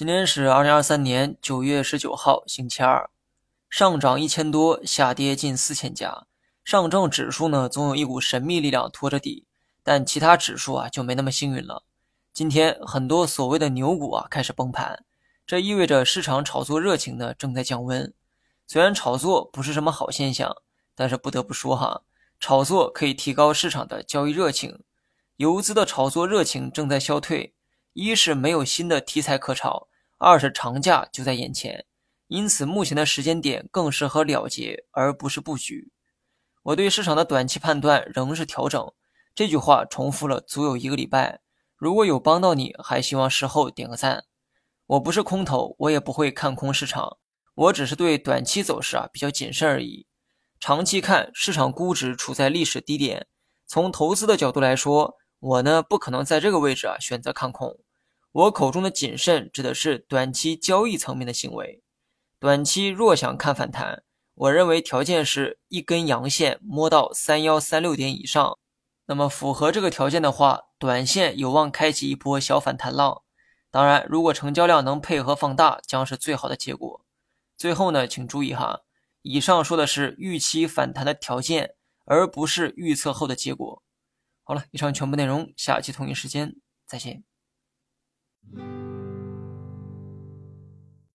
今天是二零二三年九月十九号，星期二，上涨一千多，下跌近四千家。上证指数呢，总有一股神秘力量托着底，但其他指数啊就没那么幸运了。今天很多所谓的牛股啊开始崩盘，这意味着市场炒作热情呢正在降温。虽然炒作不是什么好现象，但是不得不说哈，炒作可以提高市场的交易热情。游资的炒作热情正在消退，一是没有新的题材可炒。二是长假就在眼前，因此目前的时间点更适合了结，而不是布局。我对市场的短期判断仍是调整，这句话重复了足有一个礼拜。如果有帮到你，还希望事后点个赞。我不是空头，我也不会看空市场，我只是对短期走势啊比较谨慎而已。长期看，市场估值处在历史低点，从投资的角度来说，我呢不可能在这个位置啊选择看空。我口中的谨慎指的是短期交易层面的行为。短期若想看反弹，我认为条件是一根阳线摸到三幺三六点以上。那么符合这个条件的话，短线有望开启一波小反弹浪。当然，如果成交量能配合放大，将是最好的结果。最后呢，请注意哈，以上说的是预期反弹的条件，而不是预测后的结果。好了，以上全部内容，下期同一时间再见。Mm-hmm.